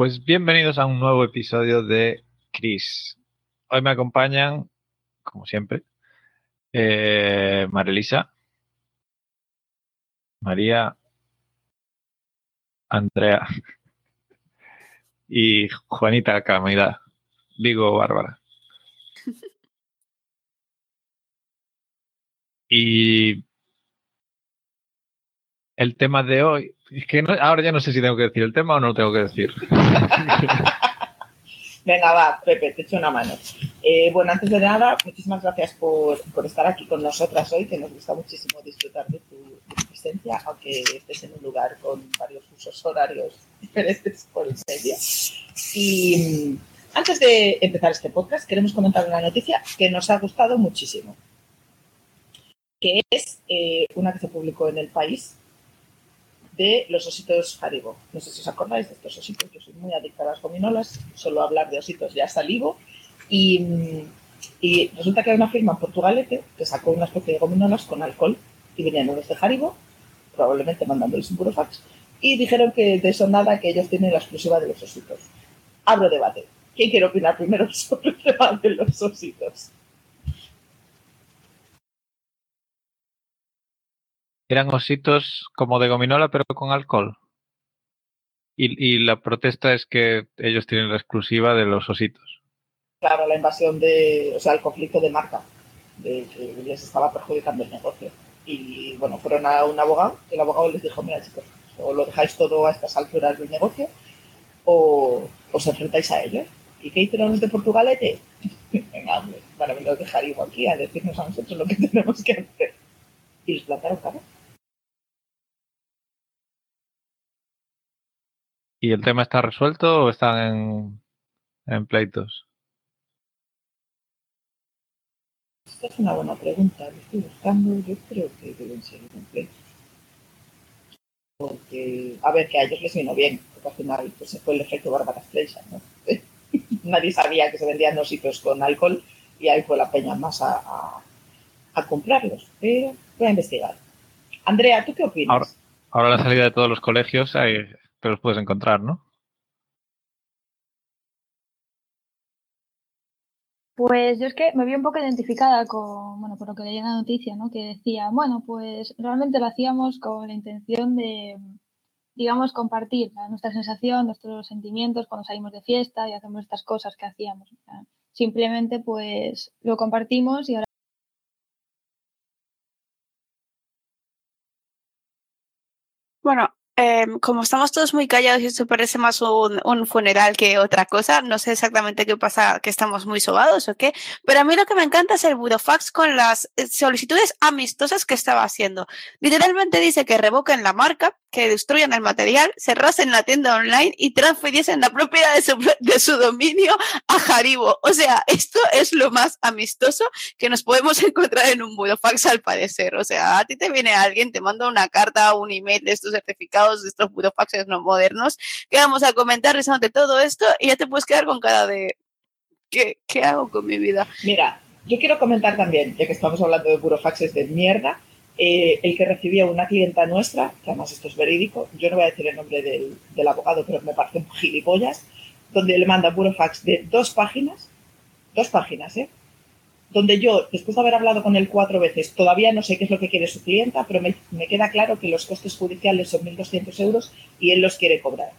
Pues bienvenidos a un nuevo episodio de Chris. Hoy me acompañan, como siempre, eh, Marilisa, María, Andrea y Juanita Camila, digo Bárbara. Y el tema de hoy, es que ahora ya no sé si tengo que decir el tema o no lo tengo que decir. Venga, va, Pepe, te echo una mano. Eh, bueno, antes de nada, muchísimas gracias por, estar aquí con nosotras hoy, que nos gusta muchísimo disfrutar de tu, presencia, aunque estés en un lugar con varios usos horarios diferentes por el medio. Y mm, antes de empezar este podcast, queremos comentar una noticia que nos ha gustado muchísimo, que es eh, una que se publicó en El País de los ositos Haribo. No sé si os acordáis de estos ositos, yo soy muy adicta a las gominolas, solo hablar de ositos ya salivo. Y, y resulta que hay una firma en Portugalete que sacó una especie de gominolas con alcohol y venían unos de Haribo, probablemente mandándoles un puro fax, y dijeron que de eso nada, que ellos tienen la exclusiva de los ositos. Abro debate. ¿Quién quiere opinar primero sobre el tema de los ositos? Eran ositos como de gominola, pero con alcohol. Y, la protesta es que ellos tienen la exclusiva de los ositos. Claro, la invasión de, o sea, el conflicto de marca, de que les estaba perjudicando el negocio. Y bueno, fueron a un abogado, y el abogado les dijo, mira chicos, o lo dejáis todo a estas alturas del negocio, o os enfrentáis a ellos. ¿Y qué hicieron los de Portugalete? Venga, hombre, van a venir a dejar igual aquí a decirnos a nosotros lo que tenemos que hacer. Y les plantaron cara. ¿Y el tema está resuelto o están en, pleitos? Esta es una buena pregunta. Lo estoy buscando. Yo creo que deben ser en pleitos. Porque, a ver, que a ellos les vino bien, porque al final pues, se fue el efecto Bárbara Streisand, ¿no? Nadie sabía que se vendían ositos con alcohol y ahí fue la peña más a, a, comprarlos. Pero voy a investigar. Andrea, ¿tú qué opinas? Ahora, ahora la salida de todos los colegios hay te los puedes encontrar, ¿no? Pues yo es que me vi un poco identificada con, bueno, por lo que leí en la noticia, ¿no? Que decía, bueno, pues realmente lo hacíamos con la intención de, digamos, compartir nuestra sensación, nuestros sentimientos cuando salimos de fiesta y hacemos estas cosas que hacíamos. simplemente, pues, lo compartimos y ahora... Bueno, Em, como estamos todos muy callados y esto parece más un, un, funeral que otra cosa, no sé exactamente qué pasa, que estamos muy sobados o qué, pero a mí lo que me encanta es el burofax con las eh, solicitudes amistosas que estaba haciendo. Literalmente dice que revoquen la marca, que destruyan el material, cerrasen la tienda online y transfiriesen la propiedad de su, de su dominio a Haribo. O sea, esto es lo más amistoso que nos podemos encontrar en un burofax al parecer. O sea, a ti te viene alguien, te manda una carta, un email de estos certificados, de estos burofaxes no modernos, que vamos a comentar de todo esto y ya te puedes quedar con cara de ¿qué, qué hago con mi vida? Mira, yo quiero comentar también, ya que estamos hablando de burofaxes de mierda, eh, el que recibía una clienta nuestra, que además esto es verídico, yo no voy a decir el nombre del, abogado, pero me parece un gilipollas, donde le manda puro fax de dos páginas, dos páginas, ¿eh? Donde yo, después de haber hablado con él cuatro veces, todavía no sé qué es lo que quiere su clienta, pero me, queda claro que los costes judiciales son 1.200 euros y él los quiere cobrar.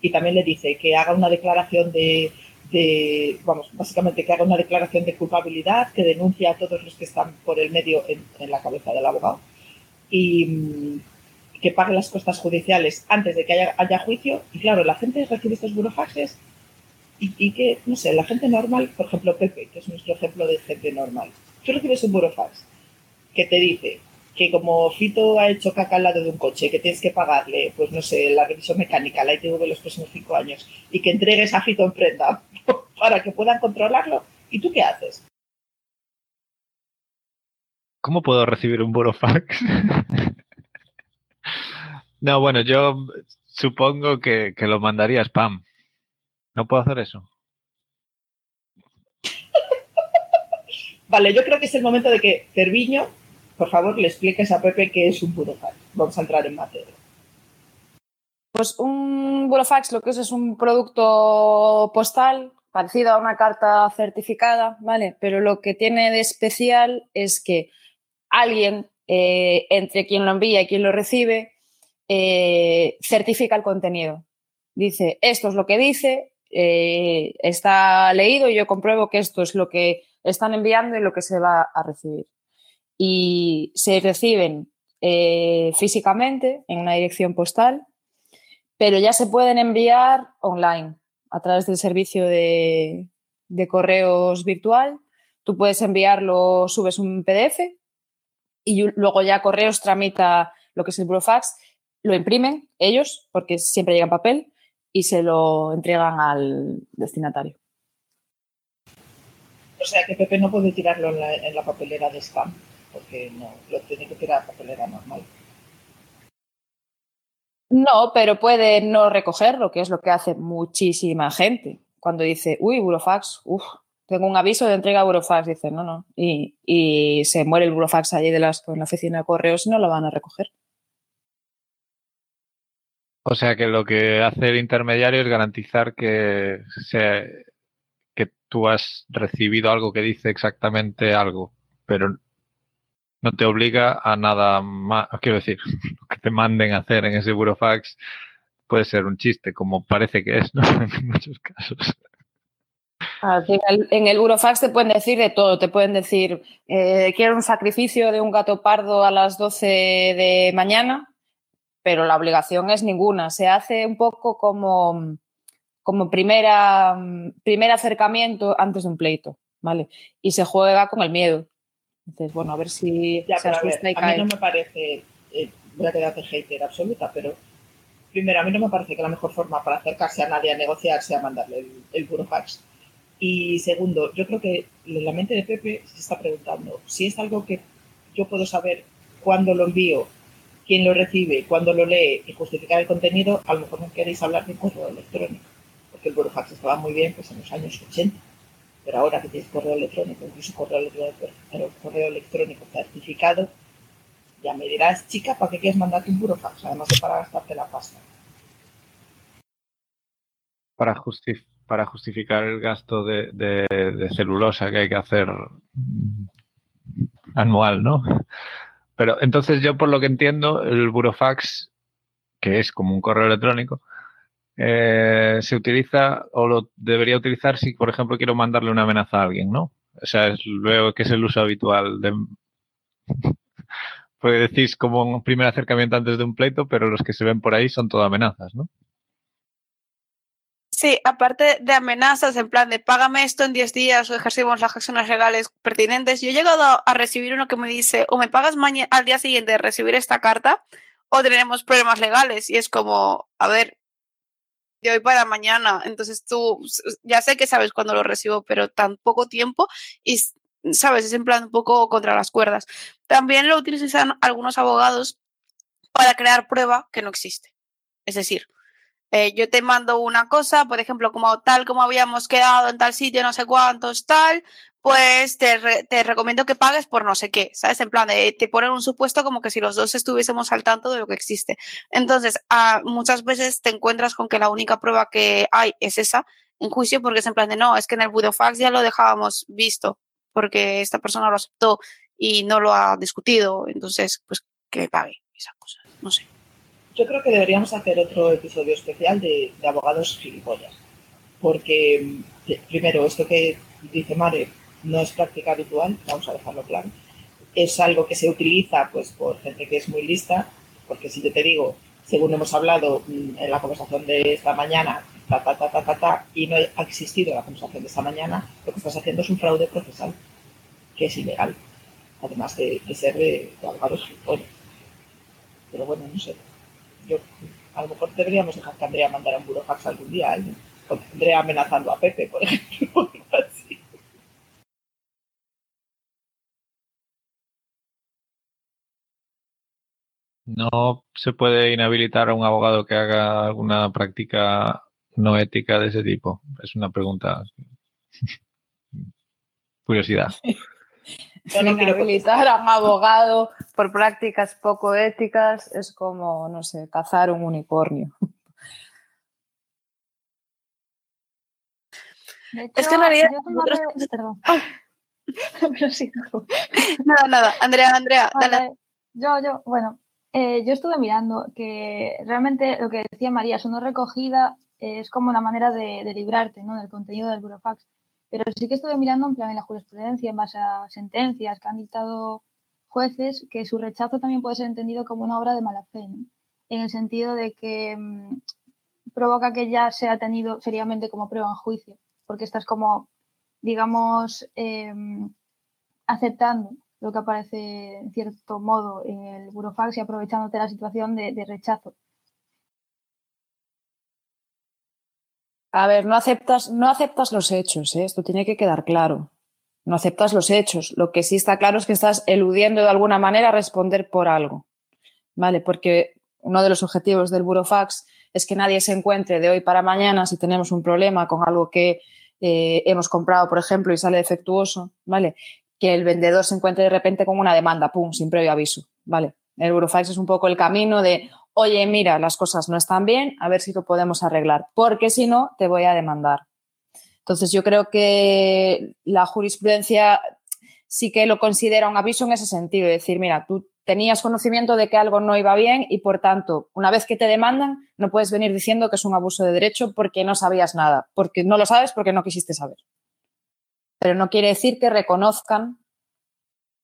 Y también le dice que haga una declaración de, de, vamos, básicamente que haga una declaración de culpabilidad, que denuncie a todos los que están por el medio en, la cabeza del abogado y mm, que pague las costas judiciales antes de que haya, juicio. Y claro, la gente recibe estos burofaxes y, que, no sé, la gente normal, por ejemplo Pepe, que es nuestro ejemplo de gente normal, tú recibes un burofax que te dice que como Fito ha hecho caca al lado de un coche, que tienes que pagarle, pues no sé, la revisión mecánica, la ITV de los próximos cinco años, y que entregues a Fito en prenda para que puedan controlarlo, ¿y tú qué haces? ¿Cómo puedo recibir un burofax? no, bueno, yo supongo que, que lo mandaría spam. ¿No puedo hacer eso? vale, yo creo que es el momento de que Cerviño por favor, le expliques a Pepe qué es un burofax. Vamos a entrar en materia. Pues un burofax lo que es es un producto postal parecido a una carta certificada, ¿vale? Pero lo que tiene de especial es que alguien eh, entre quien lo envía y quien lo recibe eh, certifica el contenido. Dice, esto es lo que dice, eh, está leído y yo compruebo que esto es lo que están enviando y lo que se va a recibir. Y se reciben físicamente en una dirección postal, pero ya se pueden enviar online a través del servicio de, correos virtual. Tú puedes enviarlo, subes un PDF y luego ya correos tramita lo que es el burofax, lo imprimen ellos, porque siempre llega en papel, y se lo entregan al destinatario. O sea que Pepe no puede tirarlo en la, en la papelera de spam, porque no, lo tiene que tirar a papelera normal. No, pero puede no recogerlo, que es lo que hace muchísima gente. Cuando dice, uy, burofax, uff, tengo un aviso de entrega a burofax, dice, no, no. Y, se muere el burofax allí de las, en la oficina de correos y no lo van a recoger. O sea que lo que hace el intermediario es garantizar que, que tú has recibido algo que dice exactamente algo, pero no te obliga a nada más. Quiero decir, lo que te manden a hacer en ese burofax puede ser un chiste, como parece que es, ¿no? en muchos casos. En el burofax te pueden decir de todo, te pueden decir, eh, quiero un sacrificio de un gato pardo a las 12 de mañana, pero la obligación es ninguna. Se hace un poco como, como primera, primer acercamiento antes de un pleito, ¿vale? Y se juega con el miedo. Entonces, bueno, a ver si ya, se asusta y cae. A mí no me parece, eh, voy a quedar hater absoluta, pero primero, a mí no me parece que la mejor forma para acercarse a nadie a negociar sea mandarle el, el burofax. Y segundo, yo creo que la mente de Pepe se está preguntando si es algo que yo puedo saber cuándo lo envío, quién lo recibe, cuándo lo lee y justificar el contenido, a lo mejor no queréis hablar de correo electrónico, porque el burofax estaba muy bien pues, en los años 80 pero ahora que tienes correo electrónico, incluso correo electrónico, certificado, ya me dirás, chica, ¿para qué quieres mandarte un burofax? Además de para gastarte la pasta. Para justificar el gasto de, celulosa que hay que hacer anual, ¿no? Pero entonces yo por lo que entiendo, el burofax, que es como un correo electrónico, eh, se utiliza o lo debería utilizar si, por ejemplo, quiero mandarle una amenaza a alguien, ¿no? O sea, es, luego que es el uso habitual de... Puede decir como un primer acercamiento antes de un pleito, pero los que se ven por ahí son todo amenazas, ¿no? Sí, aparte de amenazas en plan de págame esto en 10 días o ejercimos las acciones legales pertinentes, yo he llegado a recibir uno que me dice o me pagas mañana al día siguiente de recibir esta carta o tenemos problemas legales y es como, a ver, de hoy para mañana. Entonces tú, ya sé que sabes cuándo lo recibo, pero tan poco tiempo y, sabes, es en plan un poco contra las cuerdas. También lo utilizan algunos abogados para crear prueba que no existe. Es decir, eh, yo te mando una cosa, por ejemplo, como tal como habíamos quedado en tal sitio, no sé cuántos, tal, pues te, te, recomiendo que pagues por no sé qué, ¿sabes? En plan, de, te ponen un supuesto como que si los dos estuviésemos al tanto de lo que existe. Entonces, muchas veces te encuentras con que la única prueba que hay es esa en juicio porque es en plan de, no, es que en el burofax ya lo dejábamos visto porque esta persona lo aceptó y no lo ha discutido, entonces, pues que pague esa cosa, no sé. Yo creo que deberíamos hacer otro episodio especial de, abogados gilipollas, porque primero, esto que dice Mare, no es práctica habitual, vamos a dejarlo claro. Es algo que se utiliza pues por gente que es muy lista, porque si yo te digo, según hemos hablado mm, en la conversación de esta mañana, ta, ta, ta, ta, ta, ta, y no ha existido la conversación de esta mañana, lo que estás haciendo es un fraude procesal, que es ilegal, además de, ser de, de abogados Pero bueno, no sé. Yo, a lo mejor deberíamos dejar que Andrea mandara un burofax algún día a alguien. Andrea amenazando a Pepe, por ejemplo. No se puede inhabilitar a un abogado que haga alguna práctica no ética de ese tipo. Es una pregunta. Curiosidad. inhabilitar a un abogado por prácticas poco éticas es como, no sé, cazar un unicornio. Es que en realidad yo nosotros- Perdón. Lo siento. Nada, nada. Andrea, Andrea, dale. Vale, Yo, yo, bueno, eh, yo estuve mirando que realmente lo que decía María, su no recogida eh, es como una manera de, de librarte ¿no? del contenido del burofax. Pero sí que estuve mirando en plan en la jurisprudencia, en base a sentencias que han dictado jueces, que su rechazo también puede ser entendido como una obra de mala fe, en el sentido de que mm, provoca que ya sea tenido seriamente como prueba en juicio, porque estás como, digamos, em, aceptando lo que aparece en cierto modo en el burofax y aprovechándote la situación de rechazo. A ver, no aceptas, no aceptas los hechos, ¿eh? esto tiene que quedar claro. No aceptas los hechos. Lo que sí está claro es que estás eludiendo de alguna manera responder por algo. ¿Vale? Porque uno de los objetivos del burofax es que nadie se encuentre de hoy para mañana si tenemos un problema con algo que eh, hemos comprado, por ejemplo, y sale defectuoso, ¿vale? Que el vendedor se encuentre de repente con una demanda, pum, sin previo aviso, ¿vale? El burofax es un poco el camino de, oye, mira, las cosas no están bien, a ver si lo podemos arreglar, porque si no, te voy a demandar. Entonces, yo creo que la jurisprudencia sí que lo considera un aviso en ese sentido, es decir, mira, tú tenías conocimiento de que algo no iba bien y, por tanto, una vez que te demandan, no puedes venir diciendo que es un abuso de derecho porque no sabías nada, porque no lo sabes porque no quisiste saber. Pero no quiere decir que reconozcan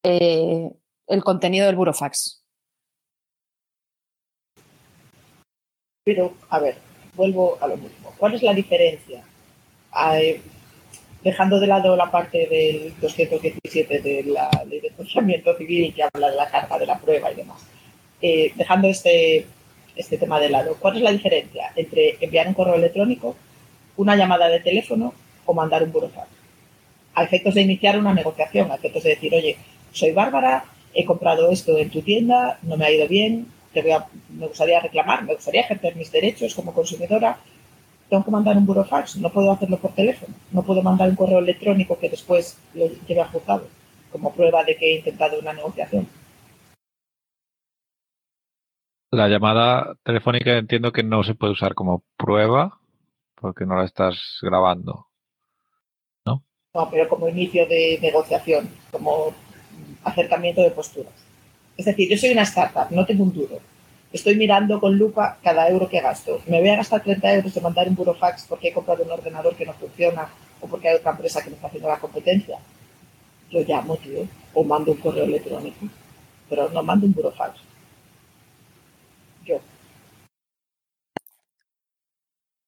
eh, el contenido del burofax. Pero, a ver, vuelvo a lo mismo. ¿Cuál es la diferencia? Dejando de lado la parte del 217 de la ley de enjuiciamiento civil que habla de la carga de la prueba y demás. Eh, dejando este, este tema de lado, ¿cuál es la diferencia entre enviar un correo electrónico, una llamada de teléfono o mandar un burofax? A efectos de iniciar una negociación, a efectos de decir, oye, soy Bárbara, he comprado esto en tu tienda, no me ha ido bien, te voy a, me gustaría reclamar, me gustaría ejercer mis derechos como consumidora, tengo que mandar un burofax, no puedo hacerlo por teléfono, no puedo mandar un correo electrónico que después lo lleve a juzgado como prueba de que he intentado una negociación. La llamada telefónica entiendo que no se puede usar como prueba porque no la estás grabando. No, pero como inicio de negociación, como acercamiento de posturas. Es decir, yo soy una startup, no tengo un duro. Estoy mirando con lupa cada euro que gasto. Me voy a gastar 30 euros de mandar un burofax porque he comprado un ordenador que no funciona o porque hay otra empresa que me está haciendo la competencia. Yo llamo, tío, o mando un correo electrónico, pero no mando un burofax. Yo.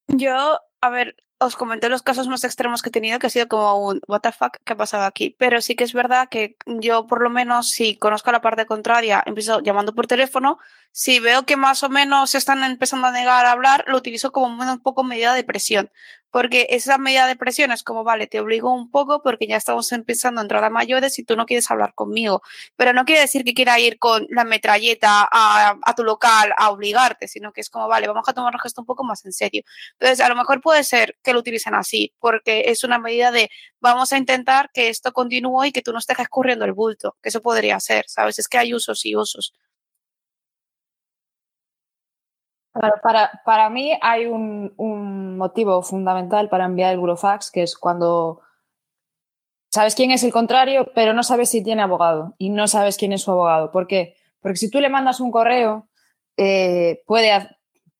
Yo, a ver, os comenté los casos más extremos que he tenido, que ha sido como un what the fuck, ¿qué ha pasado aquí? Pero sí que es verdad que yo, por lo menos, si conozco la parte contraria, empiezo llamando por teléfono. Si veo que más o menos se están empezando a negar a hablar, lo utilizo como un poco medida de presión. Porque esa medida de presión es como, vale, te obligo un poco porque ya estamos empezando a entrar a mayores y tú no quieres hablar conmigo. Pero no quiere decir que quiera ir con la metralleta a, a tu local a obligarte, sino que es como, vale, vamos a tomarnos esto un poco más en serio. Entonces, a lo mejor puede ser que lo utilicen así, porque es una medida de vamos a intentar que esto continúe y que tú no estés escurriendo el bulto, que eso podría ser, ¿sabes? Es que hay usos y usos. Para, para mí hay un, un motivo fundamental para enviar el burofax, que es cuando sabes quién es el contrario, pero no sabes si tiene abogado y no sabes quién es su abogado. ¿Por qué? Porque si tú le mandas un correo, eh, puede,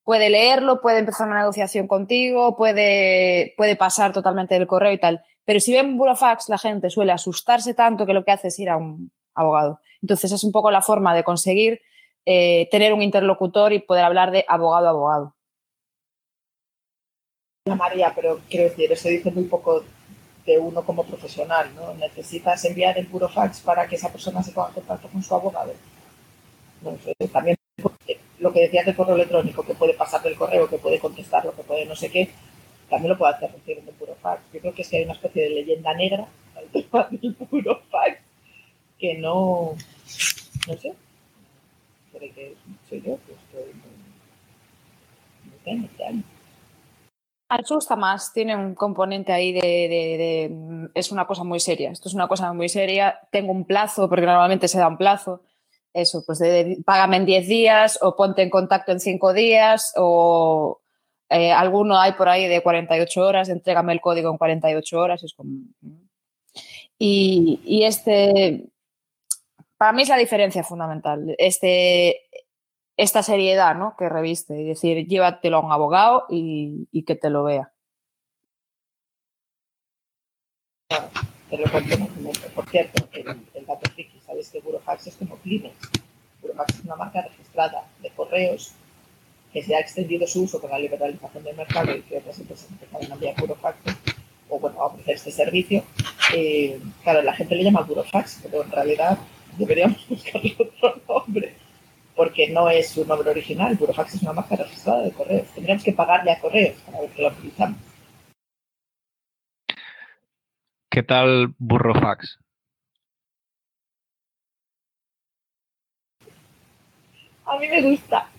puede leerlo, puede empezar una negociación contigo, puede, puede pasar totalmente del correo y tal. Pero si ven burofax, la gente suele asustarse tanto que lo que hace es ir a un abogado. Entonces es un poco la forma de conseguir eh, tener un interlocutor y poder hablar de abogado a abogado. María, pero quiero decir, eso dice muy poco de uno como profesional, ¿no? Necesitas enviar el burofax para que esa persona se ponga en contacto con su abogado. No sé, también lo que decías del correo electrónico, que puede pasar del correo, que puede contestar, lo que puede no sé qué, también lo puede hacer recibiendo el burofax. Yo creo que si hay una especie de leyenda negra al tema del burofax que no, no sé, creo que soy yo, que estoy muy, muy extraño. Asusta más, tiene un componente ahí de, Es una cosa muy seria. Esto es una cosa muy seria. Tengo un plazo, porque normalmente se da un plazo. Eso, pues págame en 10 días o ponte en contacto en 5 días o, Eh, alguno hay por ahí de 48 horas, entrégame el código en 48 horas. Es como... y este, para mí es la diferencia fundamental. Este, esta seriedad ¿no? que reviste y decir, llévatelo a un abogado y, y que te lo vea. Pero por cierto, el, dato friki, sabes que Burofax es como Kleenex. Burofax es una marca registrada de correos que se ha extendido su uso con la liberalización del mercado y que otras empresas empezaron a enviar Burofax o bueno, a ofrecer este servicio. Eh, claro, la gente le llama Burofax, pero en realidad deberíamos buscarle otro nombre porque no es su nombre original. Burofax es una marca registrada de correos. Tendríamos que pagarle a correos para ver que la utilizamos. ¿Qué tal Burrofax? A mí me gusta.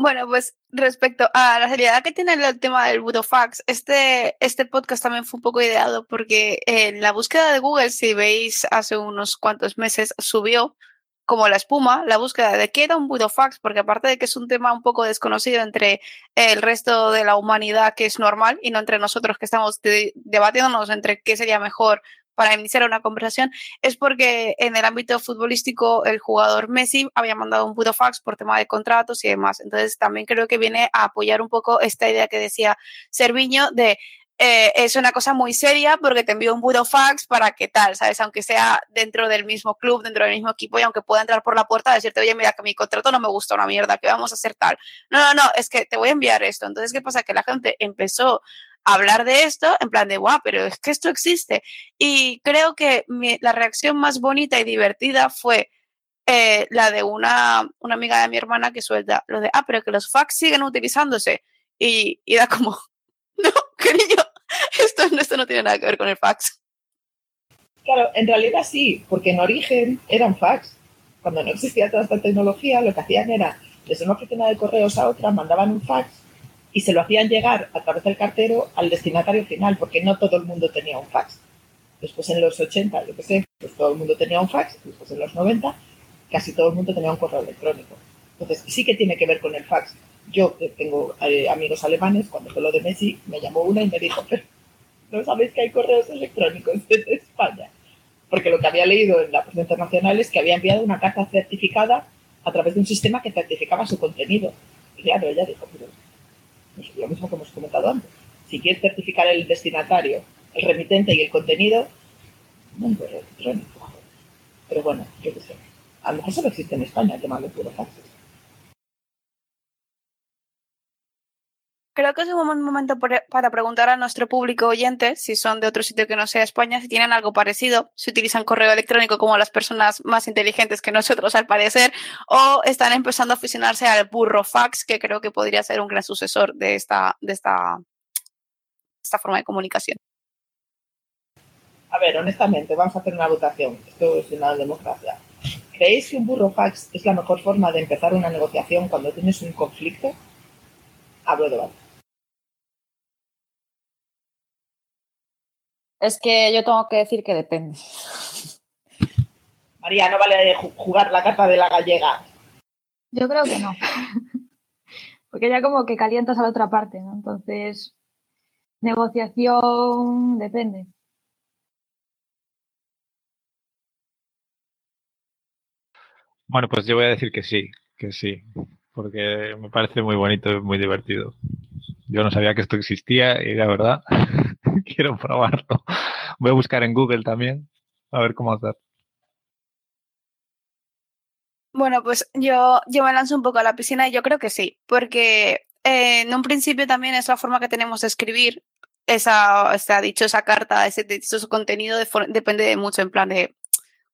Bueno, pues respecto a la seriedad que tiene el tema del Burofax, este, este podcast también fue un poco ideado porque en la búsqueda de Google, si veis hace unos cuantos meses, subió como la espuma la búsqueda de qué era un Burofax, porque aparte de que es un tema un poco desconocido entre el resto de la humanidad que es normal y no entre nosotros que estamos de debatiéndonos entre qué sería mejor para iniciar una conversación es porque en el ámbito futbolístico el jugador Messi había mandado un burofax por tema de contratos y demás. Entonces también creo que viene a apoyar un poco esta idea que decía Serviño de eh, es una cosa muy seria porque te envío un burofax para que tal, ¿sabes? Aunque sea dentro del mismo club, dentro del mismo equipo y aunque pueda entrar por la puerta decirte, oye, mira que mi contrato no me gusta una mierda, que vamos a hacer tal. No, no, no, es que te voy a enviar esto. Entonces, ¿qué pasa? Que la gente empezó hablar de esto en plan de, guau, pero es que esto existe. Y creo que la reacción más bonita y divertida fue eh, la de una, una amiga de mi hermana que suelta lo de, ah, pero que los fax siguen utilizándose. Y, y da como, no, cariño, esto, esto no tiene nada que ver con el fax. Claro, en realidad sí, porque en origen eran fax. Cuando no existía toda esta tecnología, lo que hacían era, desde una oficina de correos a otra, mandaban un fax y se lo hacían llegar a través del cartero al destinatario final, porque no todo el mundo tenía un fax. Después en los 80, yo qué sé, pues todo el mundo tenía un fax, después en los 90, casi todo el mundo tenía un correo electrónico. Entonces sí que tiene que ver con el fax. Yo tengo eh, amigos alemanes, cuando fue lo de Messi, me llamó una y me dijo, pero no sabéis que hay correos electrónicos desde España. Porque lo que había leído en la prensa internacional es que había enviado una carta certificada a través de un sistema que certificaba su contenido. Y claro, ella dijo, pero pues lo mismo que hemos comentado antes. Si quieres certificar el destinatario, el remitente y el contenido, no correo electrónico. Pero bueno, yo qué sé. A lo mejor solo existe en España el tema de puro. Creo que es un buen momento para preguntar a nuestro público oyente, si son de otro sitio que no sea España, si tienen algo parecido, si utilizan correo electrónico como las personas más inteligentes que nosotros al parecer, o están empezando a aficionarse al burro fax, que creo que podría ser un gran sucesor de esta, de esta, esta forma de comunicación. A ver, honestamente, vamos a hacer una votación. Esto es una democracia. ¿Creéis que un burro fax es la mejor forma de empezar una negociación cuando tienes un conflicto? Hablo de. Es que yo tengo que decir que depende. María, no vale jugar la carta de la gallega. Yo creo que no. Porque ya como que calientas a la otra parte, ¿no? Entonces, negociación depende. Bueno, pues yo voy a decir que sí, que sí, porque me parece muy bonito y muy divertido. Yo no sabía que esto existía y la verdad quiero probarlo. Voy a buscar en Google también a ver cómo hacer. Bueno, pues yo, yo me lanzo un poco a la piscina y yo creo que sí, porque eh, en un principio también es la forma que tenemos de escribir esa, esa dichosa carta, ese dichoso contenido depende mucho en plan de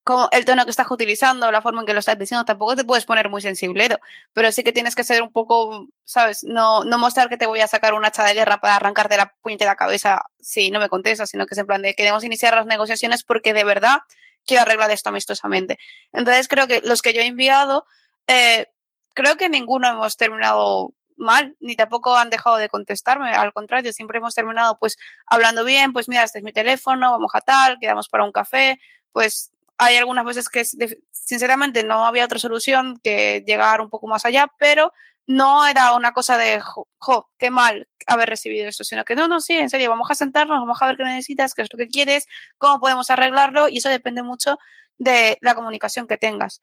como el tono que estás utilizando, la forma en que lo estás diciendo, tampoco te puedes poner muy sensible, pero sí que tienes que ser un poco, ¿sabes? No, no mostrar que te voy a sacar un hacha de guerra para arrancarte la puñete de la cabeza si no me contestas, sino que es en plan de queremos iniciar las negociaciones porque de verdad quiero arreglar esto amistosamente. Entonces creo que los que yo he enviado, eh, creo que ninguno hemos terminado mal, ni tampoco han dejado de contestarme, al contrario, siempre hemos terminado pues hablando bien, pues mira, este es mi teléfono, vamos a tal, quedamos para un café, pues hay algunas veces que sinceramente no había otra solución que llegar un poco más allá, pero no era una cosa de, jo, qué mal haber recibido esto, sino que no, no, sí, en serio, vamos a sentarnos, vamos a ver qué necesitas, qué es lo que quieres, cómo podemos arreglarlo y eso depende mucho de la comunicación que tengas.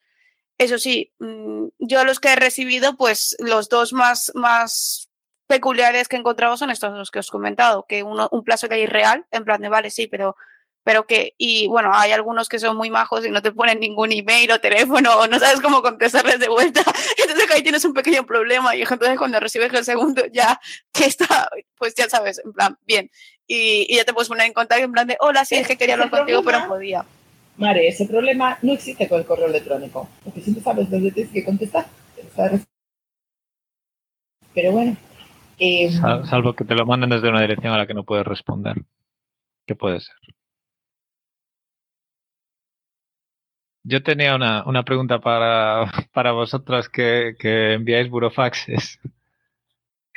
Eso sí, mm, yo los que he recibido, pues los dos más, más peculiares que he encontrado son estos dos que os he comentado, que uno, un plazo que hay real, en plan de, vale, sí, pero pero que, y bueno, hay algunos que son muy majos y no te ponen ningún email o teléfono o no sabes cómo contestarles de vuelta. Entonces ahí tienes un pequeño problema y entonces cuando recibes el segundo ya que está, pues ya sabes, en plan, bien. Y, y ya te puedes poner en contacto en plan de, hola, sí, es que quería hablar contigo, pero no podía. Mare, ese problema no existe con el correo electrónico, porque siempre sabes dónde tienes que contestar. Pero bueno. Eh, salvo que te lo manden desde una dirección a la que no puedes responder. ¿Qué puede ser? Yo tenía una, una pregunta para, para vosotras que, que enviáis burofaxes.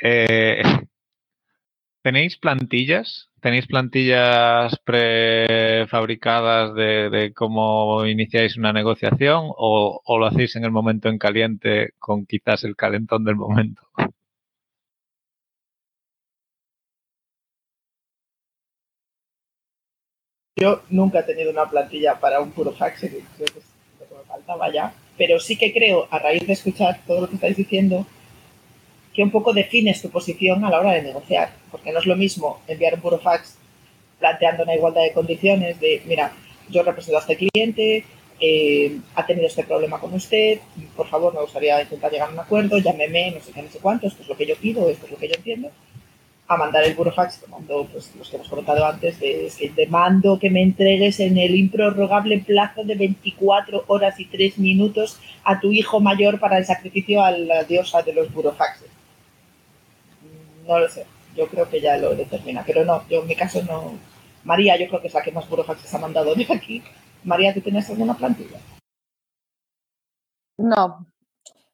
Eh, ¿Tenéis plantillas? ¿Tenéis plantillas prefabricadas de, de cómo iniciáis una negociación o, o, lo hacéis en el momento en caliente con quizás el calentón del momento? Yo nunca he tenido una plantilla para un puro fax, creo que lo que me faltaba ya, pero sí que creo, a raíz de escuchar todo lo que estáis diciendo, que un poco defines tu posición a la hora de negociar, porque no es lo mismo enviar un puro fax planteando una igualdad de condiciones de, mira, yo represento a este cliente, eh, ha tenido este problema con usted, por favor, me gustaría intentar llegar a un acuerdo, llámeme, no sé qué, no sé cuánto, esto es lo que yo pido, esto es lo que yo entiendo, a mandar el burofax, te mando pues, los que hemos comentado antes, de, es que te mando que me entregues en el improrrogable plazo de 24 horas y 3 minutos a tu hijo mayor para el sacrificio a la diosa de los burofaxes. No lo sé, yo creo que ya lo determina, pero no, yo en mi caso no. María, yo creo que es la que más burofaxes ha mandado de aquí. María, ¿tú tienes alguna plantilla? No,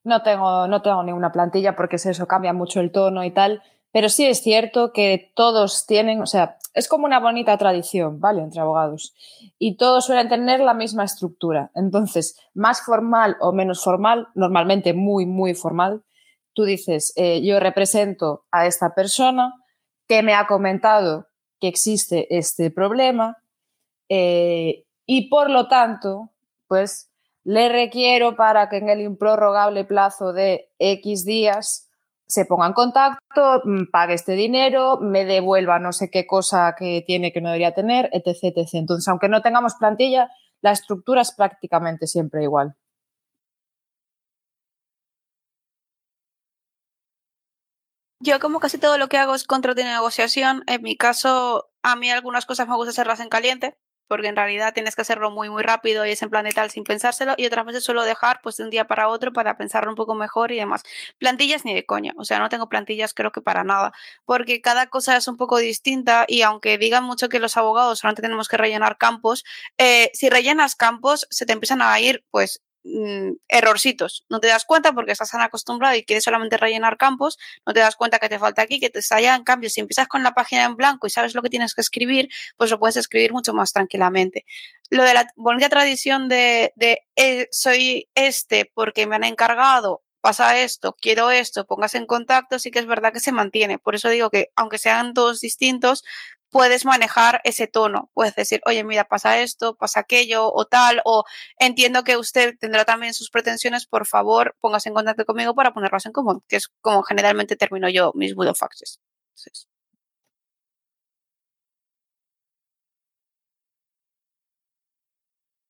no tengo, no tengo ninguna plantilla porque es eso, cambia mucho el tono y tal. Pero sí es cierto que todos tienen, o sea, es como una bonita tradición, ¿vale? Entre abogados. Y todos suelen tener la misma estructura. Entonces, más formal o menos formal, normalmente muy, muy formal, tú dices, eh, yo represento a esta persona que me ha comentado que existe este problema eh, y por lo tanto, pues le requiero para que en el improrrogable plazo de X días se ponga en contacto, mm, pague este dinero, me devuelva no sé qué cosa que tiene que no debería tener, etc, etc. Entonces, aunque no tengamos plantilla, la estructura es prácticamente siempre igual. Yo como casi todo lo que hago es contra de negociación. En mi caso, a mí algunas cosas me gusta hacerlas en caliente, porque en realidad tienes que hacerlo muy, muy rápido y es en plan de tal sin pensárselo, y otras veces suelo dejar pues de un día para otro para pensarlo un poco mejor y demás. Plantillas ni de coña, o sea, no tengo plantillas creo que para nada, porque cada cosa es un poco distinta y aunque digan mucho que los abogados solamente tenemos que rellenar campos, eh, si rellenas campos se te empiezan a ir pues Mm, errorcitos. No te das cuenta porque estás tan acostumbrado y quieres solamente rellenar campos, no te das cuenta que te falta aquí, que te está allá. En cambio, si empiezas con la página en blanco y sabes lo que tienes que escribir, pues lo puedes escribir mucho más tranquilamente. Lo de la bonita tradición de, de eh, soy este porque me han encargado pasa esto, quiero esto, pongas en contacto, sí que es verdad que se mantiene. Por eso digo que aunque sean todos distintos, puedes manejar ese tono. Puedes decir, oye, mira, pasa esto, pasa aquello o tal, o entiendo que usted tendrá también sus pretensiones, por favor, póngase en contacto conmigo para ponerlas en común, que es como generalmente termino yo mis burofaxes. Entonces,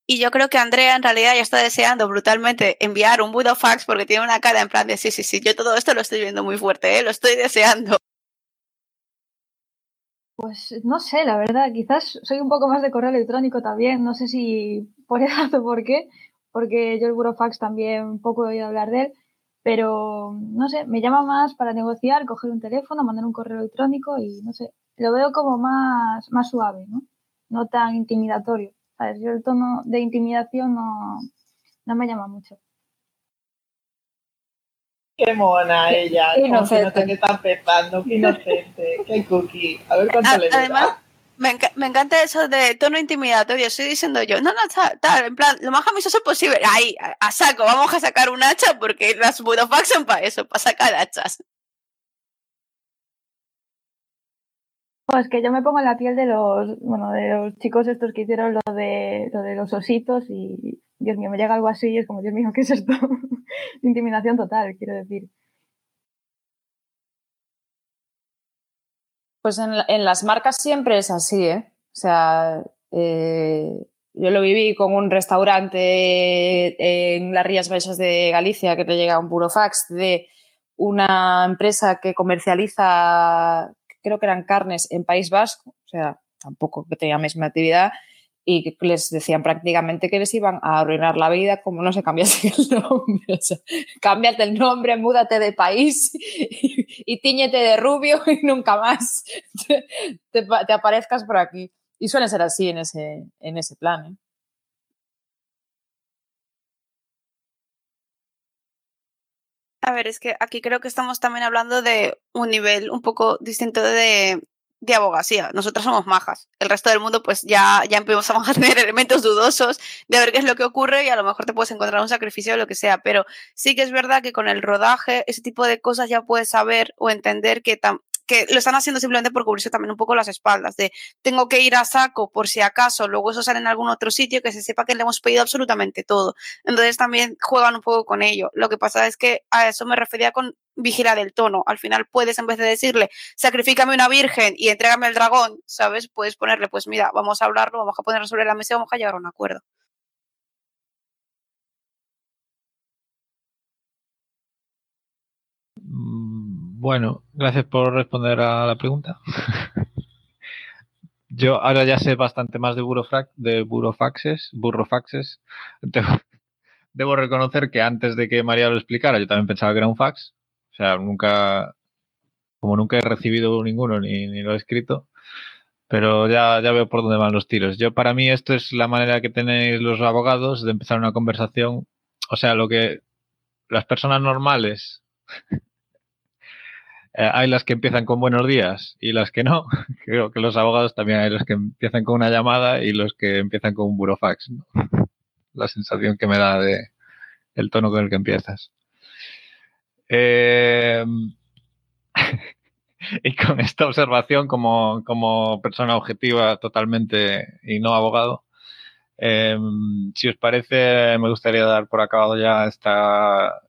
Y yo creo que Andrea en realidad ya está deseando brutalmente enviar un burofax porque tiene una cara en plan de sí, sí, sí, yo todo esto lo estoy viendo muy fuerte, ¿eh? lo estoy deseando. Pues no sé, la verdad, quizás soy un poco más de correo electrónico también, no sé si por edad o por qué, porque yo el Burofax también poco he oído hablar de él, pero no sé, me llama más para negociar, coger un teléfono, mandar un correo electrónico y no sé, lo veo como más, más suave, ¿no? No tan intimidatorio. ¿sabes? Yo el tono de intimidación no, no me llama mucho. Qué mona ella. Como inocente. nota que está empezando, qué inocente, qué cookie. A ver cuánto A- le da. además, me, me encanta eso de tono intimidatorio. Estoy diciendo yo, no, no, tal, en plan, lo más amistoso posible. Ahí, a, a saco, vamos a sacar un hacha porque las burofax son para eso, para sacar hachas. Pues que yo me pongo en la piel de los, bueno, de los chicos estos que hicieron lo de, lo de los ositos y, Dios mío, me llega algo así y es como, Dios mío, ¿qué es esto? Intimidación total, quiero decir. Pues en, en las marcas siempre es así, ¿eh? O sea, eh, yo lo viví con un restaurante en las Rías Baixas de Galicia que te llega un burofax de una empresa que comercializa, creo que eran carnes en País Vasco, o sea, tampoco que tenía la misma actividad, y les decían prácticamente que les iban a arruinar la vida como no se cambiase el nombre. Cámbiate el nombre, múdate de país y, tíñete de rubio y nunca más te, te pa- te aparezcas por aquí. Y suelen ser así en ese, en ese plan. ¿eh? A ver, es que aquí creo que estamos también hablando de un nivel un poco distinto de, de abogacía. Nosotras somos majas. El resto del mundo, pues ya, ya empezamos a tener elementos dudosos de ver qué es lo que ocurre y a lo mejor te puedes encontrar un sacrificio o lo que sea. Pero sí que es verdad que con el rodaje, ese tipo de cosas ya puedes saber o entender que, que lo están haciendo simplemente por cubrirse también un poco las espaldas. De tengo que ir a saco por si acaso, luego eso sale en algún otro sitio, que se sepa que le hemos pedido absolutamente todo. Entonces también juegan un poco con ello. Lo que pasa es que a eso me refería con vigilar el tono. Al final puedes, en vez de decirle, sacrifícame una virgen y entrégame el dragón, ¿sabes? Puedes ponerle, pues mira, vamos a hablarlo, vamos a ponerlo sobre la mesa y vamos a llegar a un acuerdo. Bueno, gracias por responder a la pregunta. Yo ahora ya sé bastante más de, burofax, de burofaxes, burrofaxes. Debo, debo reconocer que antes de que María lo explicara, yo también pensaba que era un fax. O sea, nunca, como nunca he recibido ninguno ni, ni lo he escrito, pero ya, ya veo por dónde van los tiros. Yo, para mí, esto es la manera que tenéis los abogados de empezar una conversación. O sea, lo que las personas normales eh, hay las que empiezan con buenos días y las que no. Creo que los abogados también hay los que empiezan con una llamada y los que empiezan con un burofax. ¿no? La sensación que me da de el tono con el que empiezas. Eh, y con esta observación como, como persona objetiva totalmente y no abogado, eh, si os parece, me gustaría dar por acabado ya esta,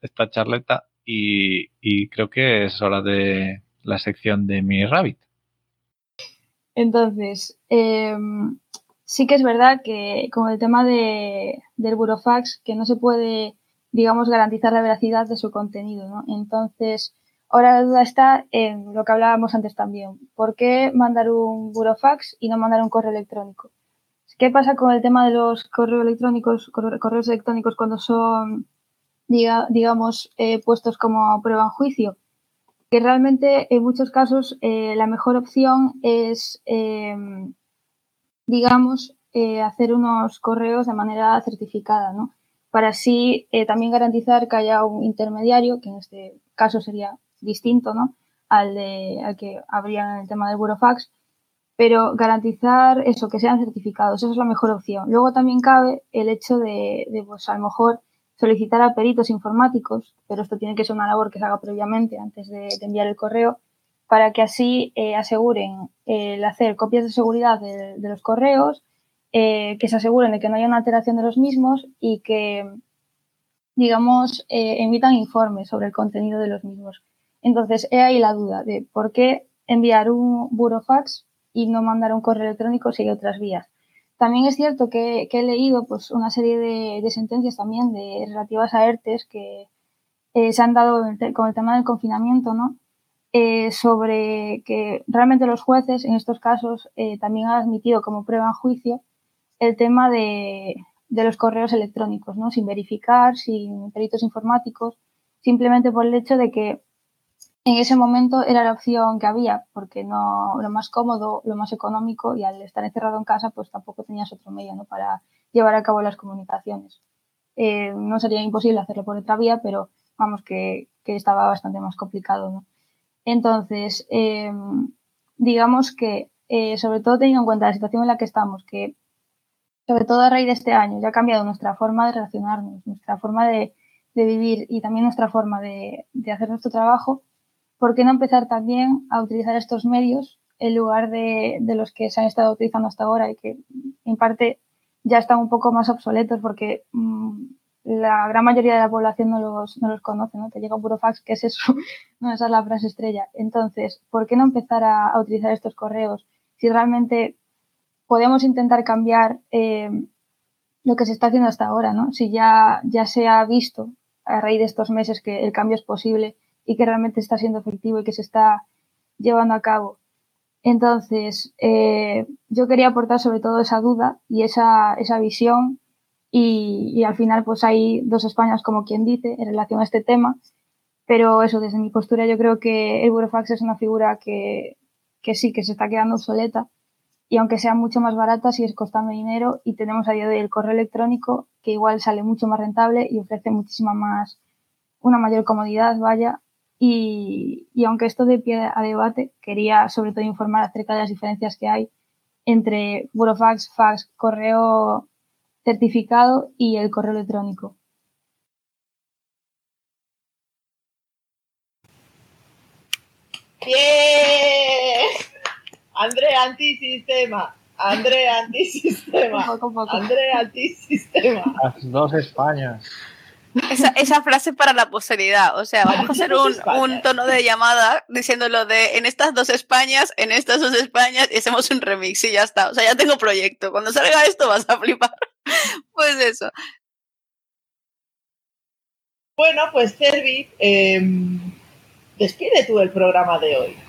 esta charleta y, creo que es hora de la sección de mi Rabbit. Entonces, eh, sí que es verdad que con el tema de, del burofax, que no se puede, digamos, garantizar la veracidad de su contenido, ¿no? Entonces, ahora la duda está en lo que hablábamos antes también. ¿Por qué mandar un burofax y no mandar un correo electrónico? ¿Qué pasa con el tema de los correos electrónicos, corre- correos electrónicos cuando son, diga- digamos, eh, puestos como prueba en juicio? que realmente en muchos casos eh, la mejor opción es, eh, digamos, hacer unos correos de manera certificada, ¿no? Para así también garantizar que haya un intermediario, que en este caso sería distinto, ¿no? Al, de, al que habría en el tema del burofax, pero garantizar eso, que sean certificados, eso es la mejor opción. Luego también cabe el hecho de, de pues a lo mejor solicitar a peritos informáticos, pero esto tiene que ser una labor que se haga previamente antes de, enviar el correo, para que así eh, aseguren el hacer copias de seguridad de, de los correos, eh, que se aseguren de que no haya una alteración de los mismos y que, digamos, eh, emitan informes sobre el contenido de los mismos. Entonces, he ahí la duda de por qué enviar un burofax y no mandar un correo electrónico si hay otras vías. También es cierto que, he leído pues, una serie de, sentencias también de, relativas a ERTES que eh, se han dado con el tema del confinamiento, ¿no? Eh, sobre que realmente los jueces en estos casos eh, también han admitido como prueba en juicio el tema de, los correos electrónicos, ¿no? Sin verificar, sin peritos informáticos, simplemente por el hecho de que en ese momento era la opción que había, porque no lo más cómodo, lo más económico y al estar encerrado en casa, pues tampoco tenías otro medio ¿no? para llevar a cabo las comunicaciones. Eh, no sería imposible hacerlo por otra vía, pero vamos, que, estaba bastante más complicado. ¿no? Entonces, em, digamos que, eh, sobre todo teniendo en cuenta la situación en la que estamos, que sobre todo a raíz de este año ya ha cambiado nuestra forma de relacionarnos, nuestra forma de, vivir y también nuestra forma de, hacer nuestro trabajo, ¿por qué no empezar también a utilizar estos medios en lugar de, los que se han estado utilizando hasta ahora y que en parte ya están un poco más obsoletos porque mm, la gran mayoría de la población no los, no los conoce, ¿no? Te llega un puro fax, ¿qué es eso? no, esa es la frase estrella. Entonces, ¿por qué no empezar a, utilizar estos correos si realmente podemos intentar cambiar eh, lo que se está haciendo hasta ahora, ¿no? Si ya, ya se ha visto a raíz de estos meses que el cambio es posible y que realmente está siendo efectivo y que se está llevando a cabo. Entonces, eh, yo quería aportar sobre todo esa duda y esa, esa visión y, al final pues hay dos Españas como quien dice en relación a este tema, pero eso desde mi postura yo creo que el Burofax es una figura que, que sí, que se está quedando obsoleta y aunque sea mucho más barata sigue costando dinero y tenemos a día de hoy el correo electrónico que igual sale mucho más rentable y ofrece muchísima más, una mayor comodidad, vaya, y, y, aunque esto de pie a debate, quería sobre todo informar acerca de las diferencias que hay entre Burofax, fax, correo certificado y el correo electrónico. ¡Bien! André antisistema. André antisistema. André antisistema. Las dos Españas. Esa, esa, frase para la posteridad. O sea, vamos a hacer un, un, tono de llamada diciéndolo de en estas dos Españas, en estas dos Españas, y hacemos un remix y ya está. O sea, ya tengo proyecto. Cuando salga esto vas a flipar. pues eso. Bueno, pues Cervi, em, despide tú el programa de hoy.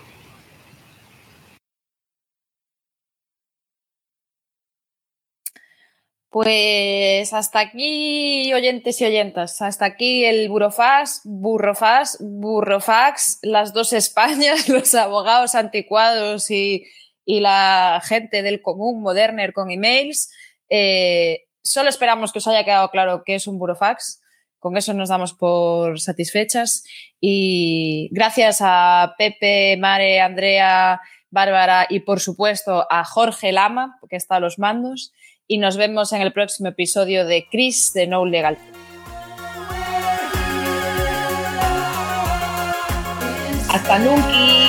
Pues hasta aquí, oyentes y oyentas. Hasta aquí el Burofax, Burrofax, Burrofax, las dos Españas, los abogados anticuados y, la gente del común, Moderner con emails. Eh, solo esperamos que os haya quedado claro que es un burofax. Con eso nos damos por satisfechas. Y gracias a Pepe, Mare, Andrea, Bárbara y por supuesto a Jorge Lama, que está a los mandos. Y nos vemos en el próximo episodio de Chris de No Legal. Hasta nunca.